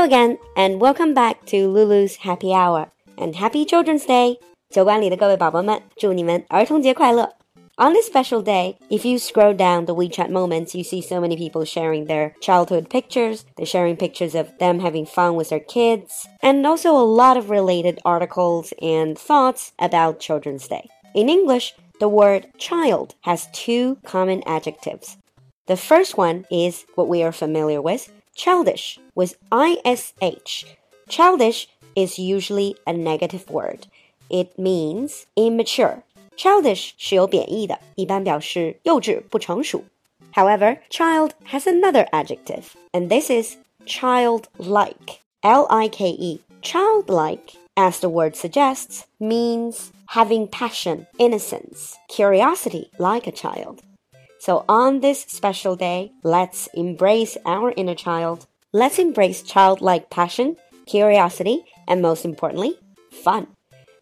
Hello again, and welcome back to Lulu's Happy Hour and Happy Children's Day. 酒馆里的各位宝宝们，祝你们儿童节快乐！On this special day, if you scroll down the WeChat moments, you see so many people sharing their childhood pictures. They're sharing pictures of them having fun with their kids, and also a lot of related articles and thoughts about Children's Day. In English, the word child has two common adjectives. The first one is what we are familiar with, childish, with ish. Childish is usually a negative word. It means immature. Childish 是有贬义的，一般表示幼稚、不成熟。However, child has another adjective, and this is childlike. L I K E. Childlike, as the word suggests, means having passion, innocence, curiosity like a child. So on this special day, let's embrace our inner child. Let's embrace childlike passion, curiosity, and most importantly, fun.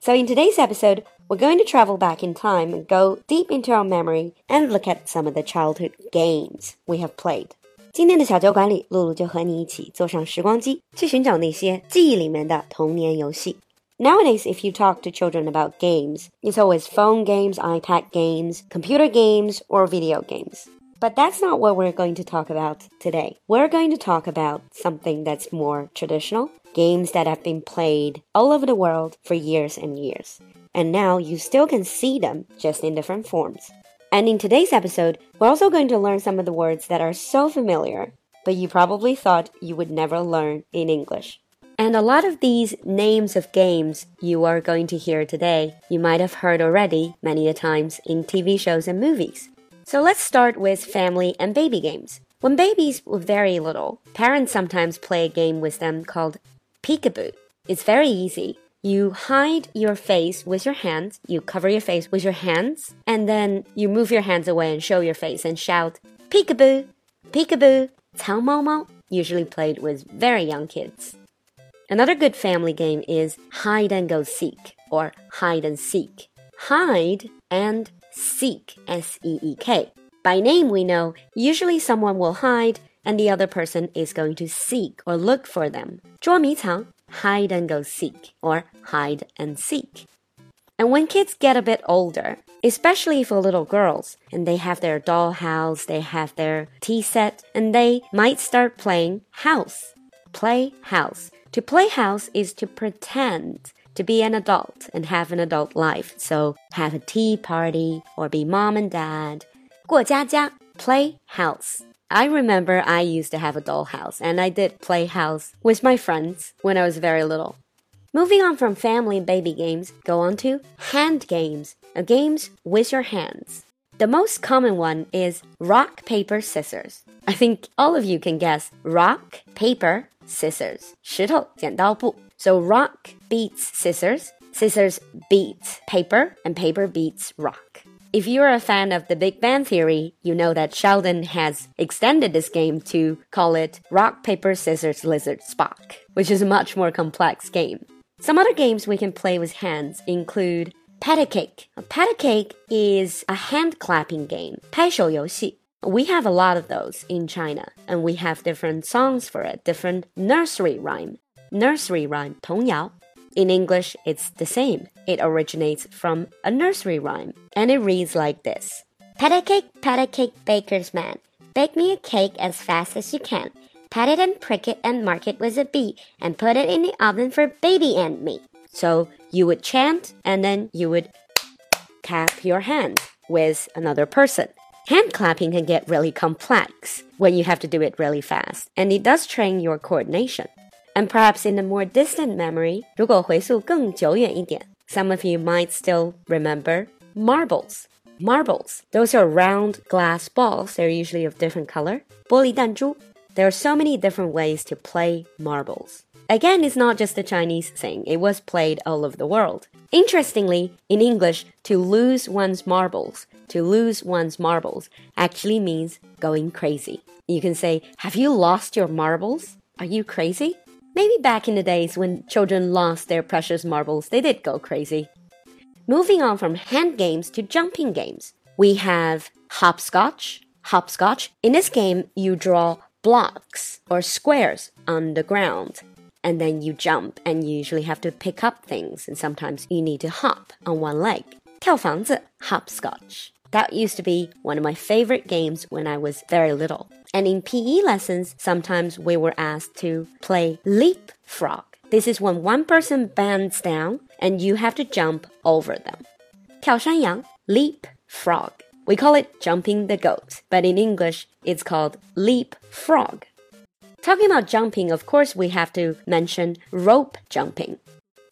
So in today's episode, we're going to travel back in time and go deep into our memory and look at some of the childhood games we have played. 今天的小酒馆里，露露就和你一起坐上时光机，去寻找那些记忆里面的童年游戏。 Nowadays, if you talk to children about games, it's always phone games, iPad games, computer games, or video games. But that's not what we're going to talk about today. We're going to talk about something that's more traditional, games that have been played all over the world for years and years and now you still can see them just in different forms. And in today's episode, we're also going to learn some of the words that are so familiar, but you probably thought you would never learn in English. And a lot of these names of games you are going to hear today, you might have heard already many a times in TV shows and movies. So let's start with family and baby games. When babies were very little, parents sometimes play a game with them called peekaboo. It's very easy. You hide your face with your hands, you cover your face with your hands, and then you move your hands away and show your face and shout, peekaboo, peekaboo, 藏猫猫, usually played with very young kids. Another good family game is hide and go seek or hide and seek. Hide and seek, S E E K. By name, we know usually someone will hide and the other person is going to seek or look for them. 捉迷藏 hide and go seek or hide and seek. And when kids get a bit older, especially for little girls, and they have their doll house, they have their tea set, and they might start playing house. Play house. To play house is to pretend to be an adult and have an adult life. So have a tea party or be mom and dad. 过家家, play house. I remember I used to have a dollhouse and I did play house with my friends when I was very little. Moving on from family and baby games, go on to hand games, games with your hands. The most common one is rock, paper, scissors. I think all of you can guess rock, paper, scissors. 石头,剪刀布. So rock beats scissors, scissors beats paper, and paper beats rock. If you're a fan of the Big Bang Theory, you know that Sheldon has extended this game to call it Rock, Paper, Scissors, Lizard, Spock, which is a much more complex game. Some other games we can play with hands include Pat a Cake. A pat a cake is a hand clapping game, 拍手游戏. We have a lot of those in China, and we have different songs for it, different nursery rhyme. Nursery rhyme, 童谣. In English, it's the same. It originates from a nursery rhyme, and it reads like this Pat a cake, pat a cake, baker's man. Bake me a cake as fast as you can. Pat it and prick it and mark it with a B, and put it in the oven for baby and me. So you would chant, and then you would clap your hand with another person. Hand clapping can get really complex when you have to do it really fast, and it does train your coordination. And perhaps in a more distant memory, 如果回溯更久远一点, some of you might still remember marbles. Marbles. Those are round glass balls. They're usually of different color. 玻璃弹珠. There are so many different ways to play marbles. Again, it's not just a Chinese thing. It was played all over the world. Interestingly, in English, to lose one's marbles, to lose one's marbles actually means going crazy. You can say, Have you lost your marbles? Are you crazy? Maybe back in the days when children lost their precious marbles, they did go crazy. Moving on from hand games to jumping games, we have hopscotch. Hopscotch. In this game, you draw blocks or squares on the ground and then you jump, and you usually have to pick up things, and sometimes you need to hop on one leg. 跳房子, hopscotch. That used to be one of my favorite games when I was very little. And in PE lessons, sometimes we were asked to play leapfrog. This is when one person bends down and you have to jump over them. 跳山羊, leapfrog. We call it jumping the goat, but in English, it's called leapfrog. Talking about jumping, of course, we have to mention rope jumping.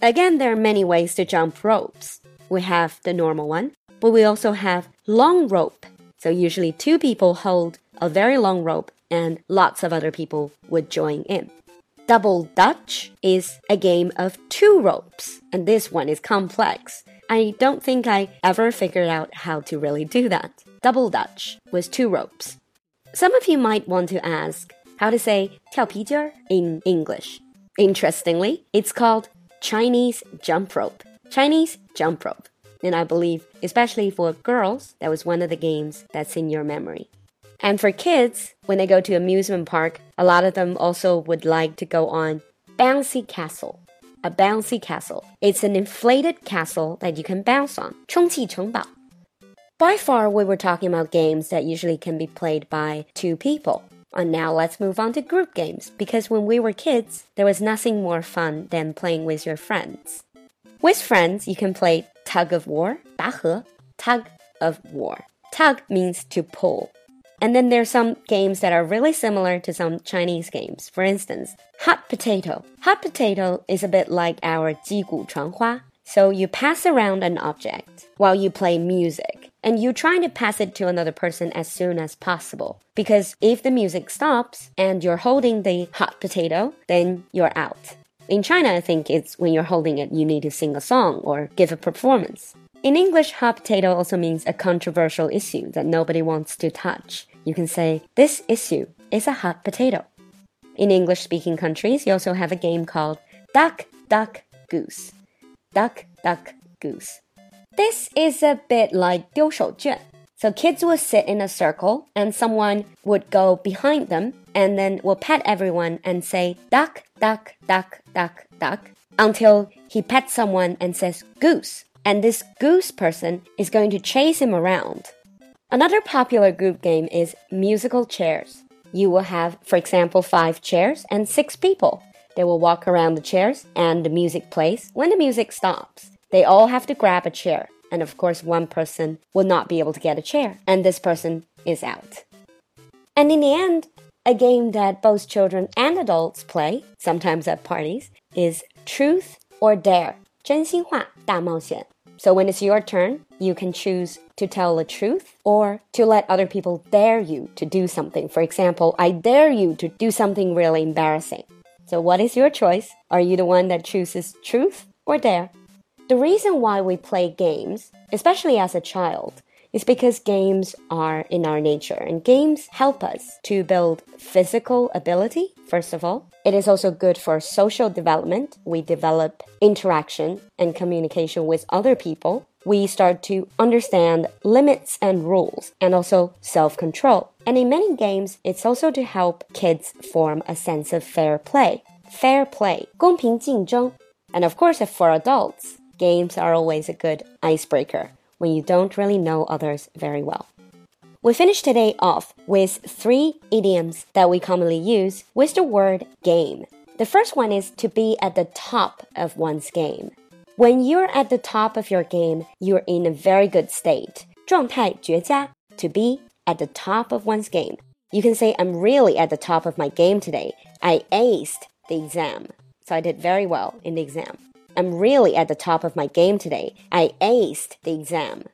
Again, there are many ways to jump ropes. We have the normal one, but we also have long rope. So usually two people hold a very long rope and lots of other people would join in. Double Dutch is a game of two ropes, and this one is complex. I don't think I ever figured out how to really do that. Double Dutch was two ropes. Some of you might want to ask how to say 跳皮筋儿 in English. Interestingly, it's called Chinese jump rope. Chinese jump rope. And I believe, especially for girls, that was one of the games that's in your memory. And for kids, when they go to amusement park, a lot of them also would like to go on bouncy castle. A bouncy castle. It's an inflated castle that you can bounce on. 充气城堡. By far, we were talking about games that usually can be played by two people. And now let's move on to group games because when we were kids, there was nothing more fun than playing with your friends. With friends, you can play tug of war, 拔河, tug of war. Tug means to pull. And then there's some games that are really similar to some Chinese games. For instance, hot potato. Hot potato is a bit like our 击鼓传花. So you pass around an object while you play music. And you're trying to pass it to another person as soon as possible. Because if the music stops and you're holding the hot potato, then you're out. In China, I think it's when you're holding it, you need to sing a song or give a performance. In English, hot potato also means a controversial issue that nobody wants to touch. You can say, This issue is a hot potato. In English speaking countries, you also have a game called Duck, Duck, Goose. Duck, Duck, Goose. This is a bit like 丢手绢. So kids would sit in a circle and someone would go behind them and then will pet everyone and say duck, duck, duck, duck, duck until he pets someone and says goose and this goose person is going to chase him around. Another popular group game is musical chairs. You will have, for example, five chairs and six people. They will walk around the chairs and the music plays. When the music stops, they all have to grab a chair. And of course, one person will not be able to get a chair, and this person is out. And in the end, a game that both children and adults play, sometimes at parties, is Truth or Dare. 真心话大冒险. So when it's your turn, you can choose to tell the truth or to let other people dare you to do something. For example, I dare you to do something really embarrassing. So what is your choice? Are you the one that chooses truth or dare? The reason why we play games, especially as a child, is because games are in our nature and games help us to build physical ability, first of all. It is also good for social development. We develop interaction and communication with other people. We start to understand limits and rules and also self control. And in many games, it's also to help kids form a sense of fair play. Fair play, 公平竞争. And of course, for adults, games are always a good icebreaker when you don't really know others very well. We finish today off with three idioms that we commonly use with the word game. The first one is to be at the top of one's game. When you're at the top of your game, you're in a very good state. 状态绝佳, to be at the top of one's game. You can say, I'm really at the top of my game today. I aced the exam. So I did very well in the exam. I'm really at the top of my game today. I aced the exam.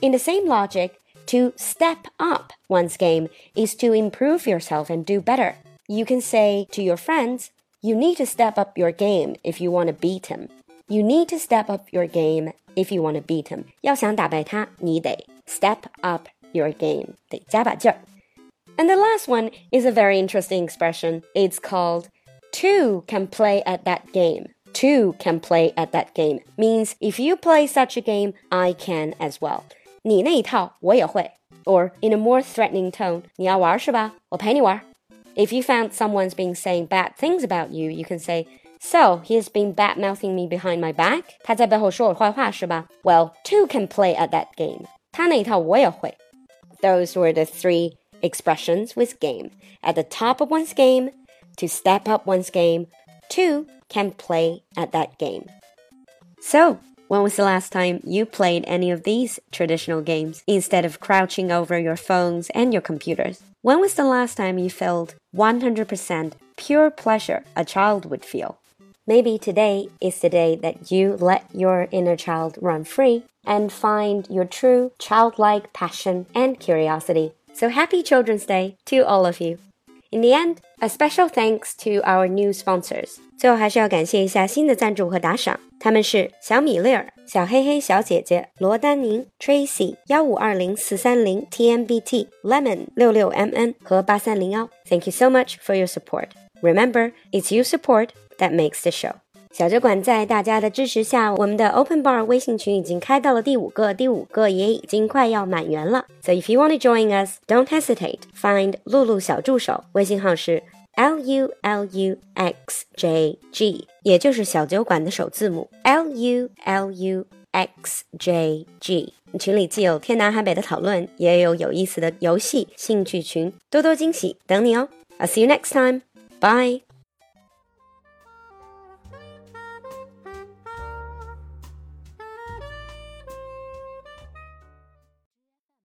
In the same logic, to step up one's game is to improve yourself and do better. You can say to your friends, you need to step up your game if you want to beat him. You need to step up your game if you want to beat him. 要想打败他，你得 step up your game，得加把劲儿。And the last one is a very interesting expression. It's called two can play at that game two can play at that game means if you play such a game, I can as well. 你那一套我也会. Or in a more threatening tone, 你要玩是吧？我陪你玩. If you found someone's been saying bad things about you, you can say, So he has been bad mouthing me behind my back. 他在背后说我坏话是吧？Well, two can play at that game. 他那一套我也会。Those were the three expressions with game. At the top of one's game, to step up one's game, two can play at that game. So, when was the last time you played any of these traditional games instead of crouching over your phones and your computers? When was the last time you felt 100% pure pleasure a child would feel? Maybe today is the day that you let your inner child run free and find your true childlike passion and curiosity. So happy Children's Day to all of you. In the end, a special thanks to our new sponsors. 最后还是要感谢一下新的赞助和打赏，他们是小米粒儿、小黑黑小姐姐、罗丹宁、Tracy 幺五二零四三零 TMBT、Lemon 六六 MN 和八三零幺。Thank you so much for your support. Remember, it's your support that makes the show. 小酒馆在大家的支持下，我们的 Open Bar 微信群已经开到了第五个，第五个也已经快要满员了。So if you want to join us, don't hesitate. Find 露露小助手，微信号是 L U L U X J G，也就是小酒馆的首字母 L U L U X J G。群里既有天南海北的讨论，也有有意思的游戏兴趣群，多多惊喜等你哦。I'll see you next time. Bye.